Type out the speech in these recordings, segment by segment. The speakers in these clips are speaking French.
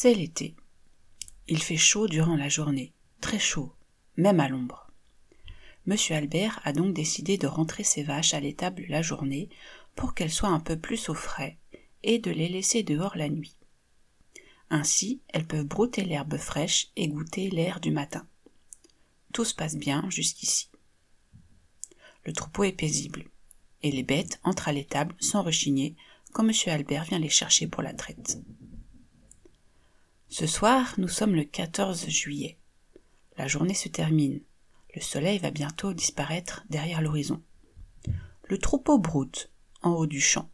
C'est l'été. Il fait chaud durant la journée, très chaud, même à l'ombre. Monsieur Albert a donc décidé de rentrer ses vaches à l'étable la journée pour qu'elles soient un peu plus au frais et de les laisser dehors la nuit. Ainsi, elles peuvent brouter l'herbe fraîche et goûter l'air du matin. Tout se passe bien jusqu'ici. Le troupeau est paisible, et les bêtes entrent à l'étable sans rechigner quand M. Albert vient les chercher pour la traite. Ce soir, nous sommes le 14 juillet. La journée se termine. Le soleil va bientôt disparaître derrière l'horizon. Le troupeau broute en haut du champ.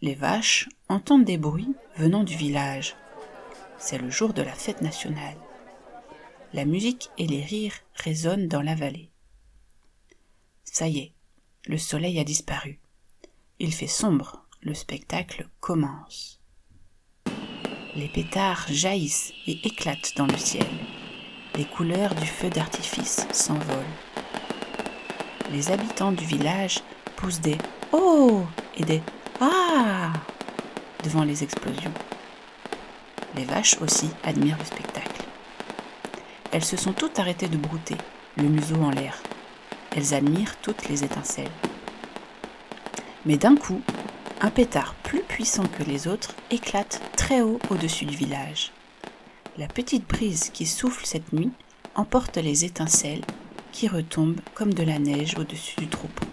Les vaches entendent des bruits venant du village. C'est le jour de la fête nationale. La musique et les rires résonnent dans la vallée. Ça y est, le soleil a disparu. Il fait sombre, le spectacle commence. Les pétards jaillissent et éclatent dans le ciel. Les couleurs du feu d'artifice s'envolent. Les habitants du village poussent des Oh et des Ah devant les explosions. Les vaches aussi admirent le spectacle. Elles se sont toutes arrêtées de brouter, le museau en l'air. Elles admirent toutes les étincelles. Mais d'un coup, un pétard plus puissant que les autres éclate très haut au-dessus du village. La petite brise qui souffle cette nuit emporte les étincelles qui retombent comme de la neige au-dessus du troupeau.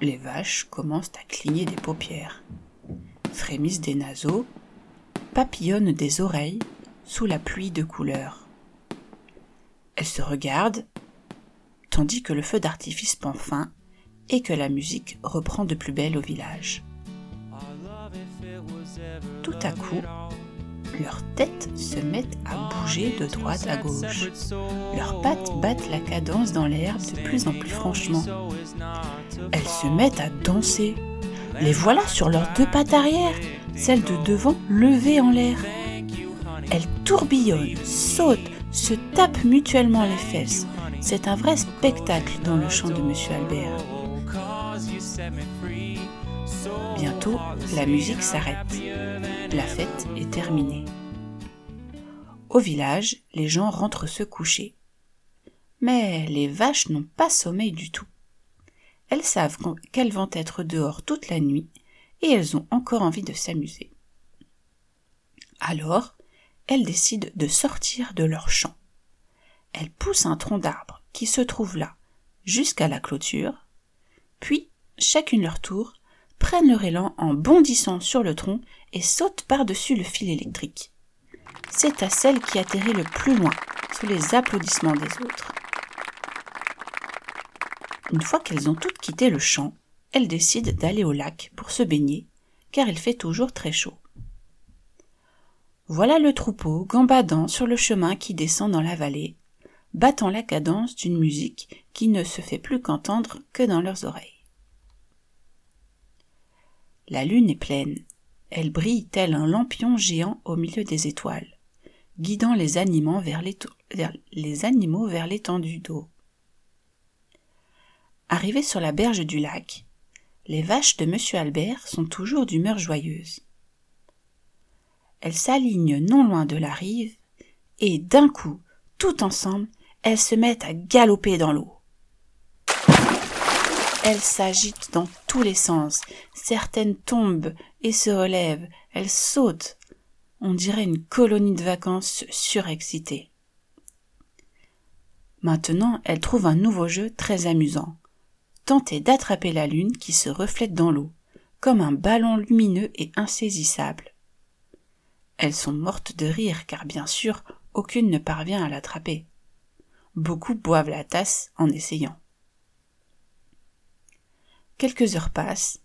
Les vaches commencent à cligner des paupières, frémissent des naseaux, papillonnent des oreilles sous la pluie de couleurs. Elles se regardent, tandis que le feu d'artifice prend fin et que la musique reprend de plus belle au village. Tout à coup, leurs têtes se mettent à bouger de droite à gauche. Leurs pattes battent la cadence dans l'herbe de plus en plus franchement. Elles se mettent à danser. Les voilà sur leurs deux pattes arrière, celles de devant levées en l'air. Elles tourbillonnent, sautent, se tapent mutuellement les fesses. C'est un vrai spectacle dans le chant de Monsieur Albert. La musique s'arrête. La fête est terminée. Au village, les gens rentrent se coucher. Mais les vaches n'ont pas sommeil du tout. Elles savent qu'elles vont être dehors toute la nuit et elles ont encore envie de s'amuser. Alors, elles décident de sortir de leur champ. Elles poussent un tronc d'arbre qui se trouve là jusqu'à la clôture, puis, chacune leur tour, prennent leur élan en bondissant sur le tronc et sautent par-dessus le fil électrique. C'est à celle qui atterrit le plus loin, sous les applaudissements des autres. Une fois qu'elles ont toutes quitté le champ, elles décident d'aller au lac pour se baigner, car il fait toujours très chaud. Voilà le troupeau gambadant sur le chemin qui descend dans la vallée, battant la cadence d'une musique qui ne se fait plus qu'entendre que dans leurs oreilles. La lune est pleine. Elle brille tel un lampion géant au milieu des étoiles, guidant les animaux vers l'étendue d'eau. Arrivées sur la berge du lac, les vaches de Monsieur Albert sont toujours d'humeur joyeuse. Elles s'alignent non loin de la rive, et d'un coup, tout ensemble, elles se mettent à galoper dans l'eau. Elles s'agitent dans tous les sens. Certaines tombent et se relèvent. Elles sautent. On dirait une colonie de vacances surexcitée. Maintenant, elles trouvent un nouveau jeu très amusant. Tenter d'attraper la lune qui se reflète dans l'eau, comme un ballon lumineux et insaisissable. Elles sont mortes de rire car bien sûr aucune ne parvient à l'attraper. Beaucoup boivent la tasse en essayant. Quelques heures passent,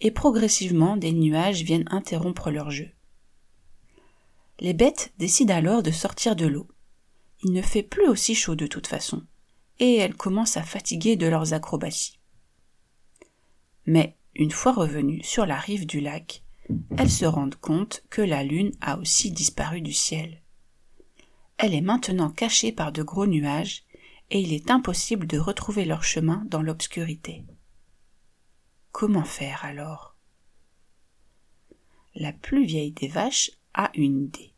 et progressivement des nuages viennent interrompre leur jeu. Les bêtes décident alors de sortir de l'eau. Il ne fait plus aussi chaud de toute façon, et elles commencent à fatiguer de leurs acrobaties. Mais, une fois revenues sur la rive du lac, elles se rendent compte que la lune a aussi disparu du ciel. Elle est maintenant cachée par de gros nuages, et il est impossible de retrouver leur chemin dans l'obscurité. Comment faire alors? La plus vieille des vaches a une idée.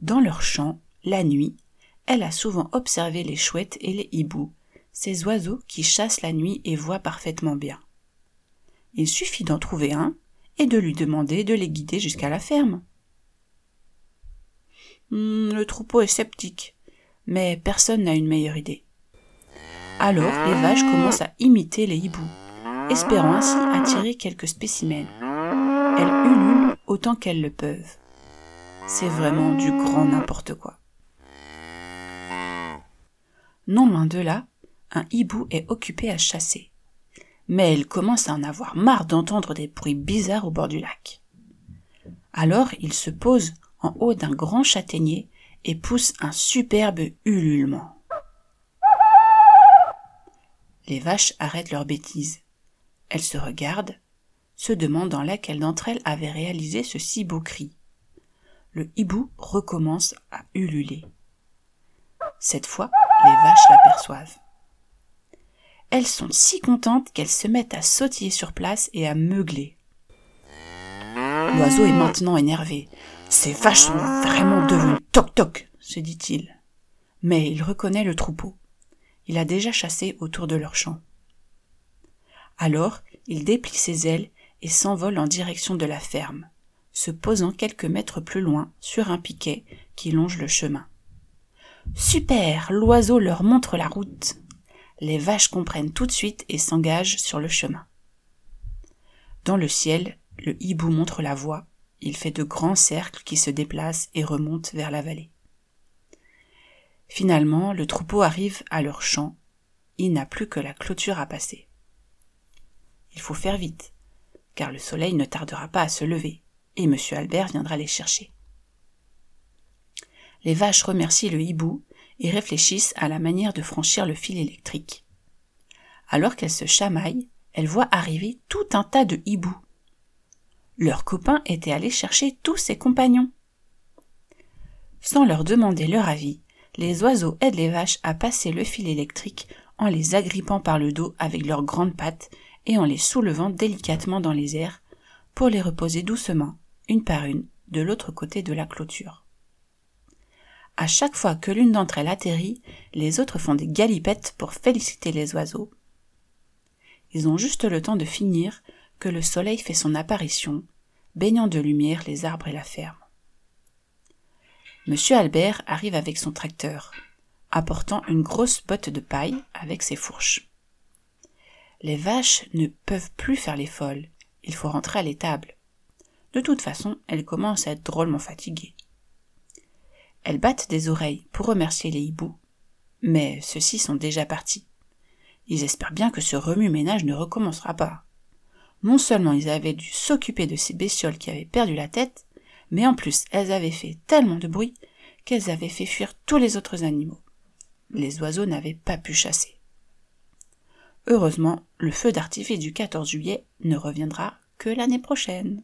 Dans leur champ, la nuit, elle a souvent observé les chouettes et les hiboux, ces oiseaux qui chassent la nuit et voient parfaitement bien. Il suffit d'en trouver un et de lui demander de les guider jusqu'à la ferme. Hmm, le troupeau est sceptique, mais personne n'a une meilleure idée. Alors les vaches commencent à imiter les hiboux, espérant ainsi attirer quelques spécimens. Elles ululent autant qu'elles le peuvent. C'est vraiment du grand n'importe quoi. Non loin de là, un hibou est occupé à chasser. Mais il commence à en avoir marre d'entendre des bruits bizarres au bord du lac. Alors il se pose en haut d'un grand châtaignier et pousse un superbe ululement. Les vaches arrêtent leurs bêtises. Elles se regardent, se demandant laquelle d'entre elles avait réalisé ce si beau cri. Le hibou recommence à ululer. Cette fois, les vaches l'aperçoivent. Elles sont si contentes qu'elles se mettent à sautiller sur place et à meugler. L'oiseau est maintenant énervé. Ces vaches sont vraiment devenues toc-toc, se dit-il. Mais il reconnaît le troupeau. Il a déjà chassé autour de leur champ. Alors, il déplie ses ailes et s'envole en direction de la ferme, se posant quelques mètres plus loin sur un piquet qui longe le chemin. Super. L'oiseau leur montre la route. Les vaches comprennent tout de suite et s'engagent sur le chemin. Dans le ciel, le hibou montre la voie. Il fait de grands cercles qui se déplacent et remontent vers la vallée. Finalement, le troupeau arrive à leur champ. Il n'a plus que la clôture à passer. Il faut faire vite, car le soleil ne tardera pas à se lever, et M. Albert viendra les chercher. Les vaches remercient le hibou et réfléchissent à la manière de franchir le fil électrique. Alors qu'elles se chamaillent, elles voient arriver tout un tas de hiboux. Leur copain était allé chercher tous ses compagnons. Sans leur demander leur avis, les oiseaux aident les vaches à passer le fil électrique en les agrippant par le dos avec leurs grandes pattes et en les soulevant délicatement dans les airs pour les reposer doucement, une par une, de l'autre côté de la clôture. À chaque fois que l'une d'entre elles atterrit, les autres font des galipettes pour féliciter les oiseaux. Ils ont juste le temps de finir que le soleil fait son apparition, baignant de lumière les arbres et la ferme. Monsieur Albert arrive avec son tracteur, apportant une grosse botte de paille avec ses fourches. Les vaches ne peuvent plus faire les folles, il faut rentrer à l'étable. De toute façon, elles commencent à être drôlement fatiguées. Elles battent des oreilles pour remercier les hiboux. Mais ceux-ci sont déjà partis. Ils espèrent bien que ce remue-ménage ne recommencera pas. Non seulement ils avaient dû s'occuper de ces bestioles qui avaient perdu la tête, mais en plus elles avaient fait tellement de bruit qu'elles avaient fait fuir tous les autres animaux. Les oiseaux n'avaient pas pu chasser. Heureusement, le feu d'artifice du 14 juillet ne reviendra que l'année prochaine.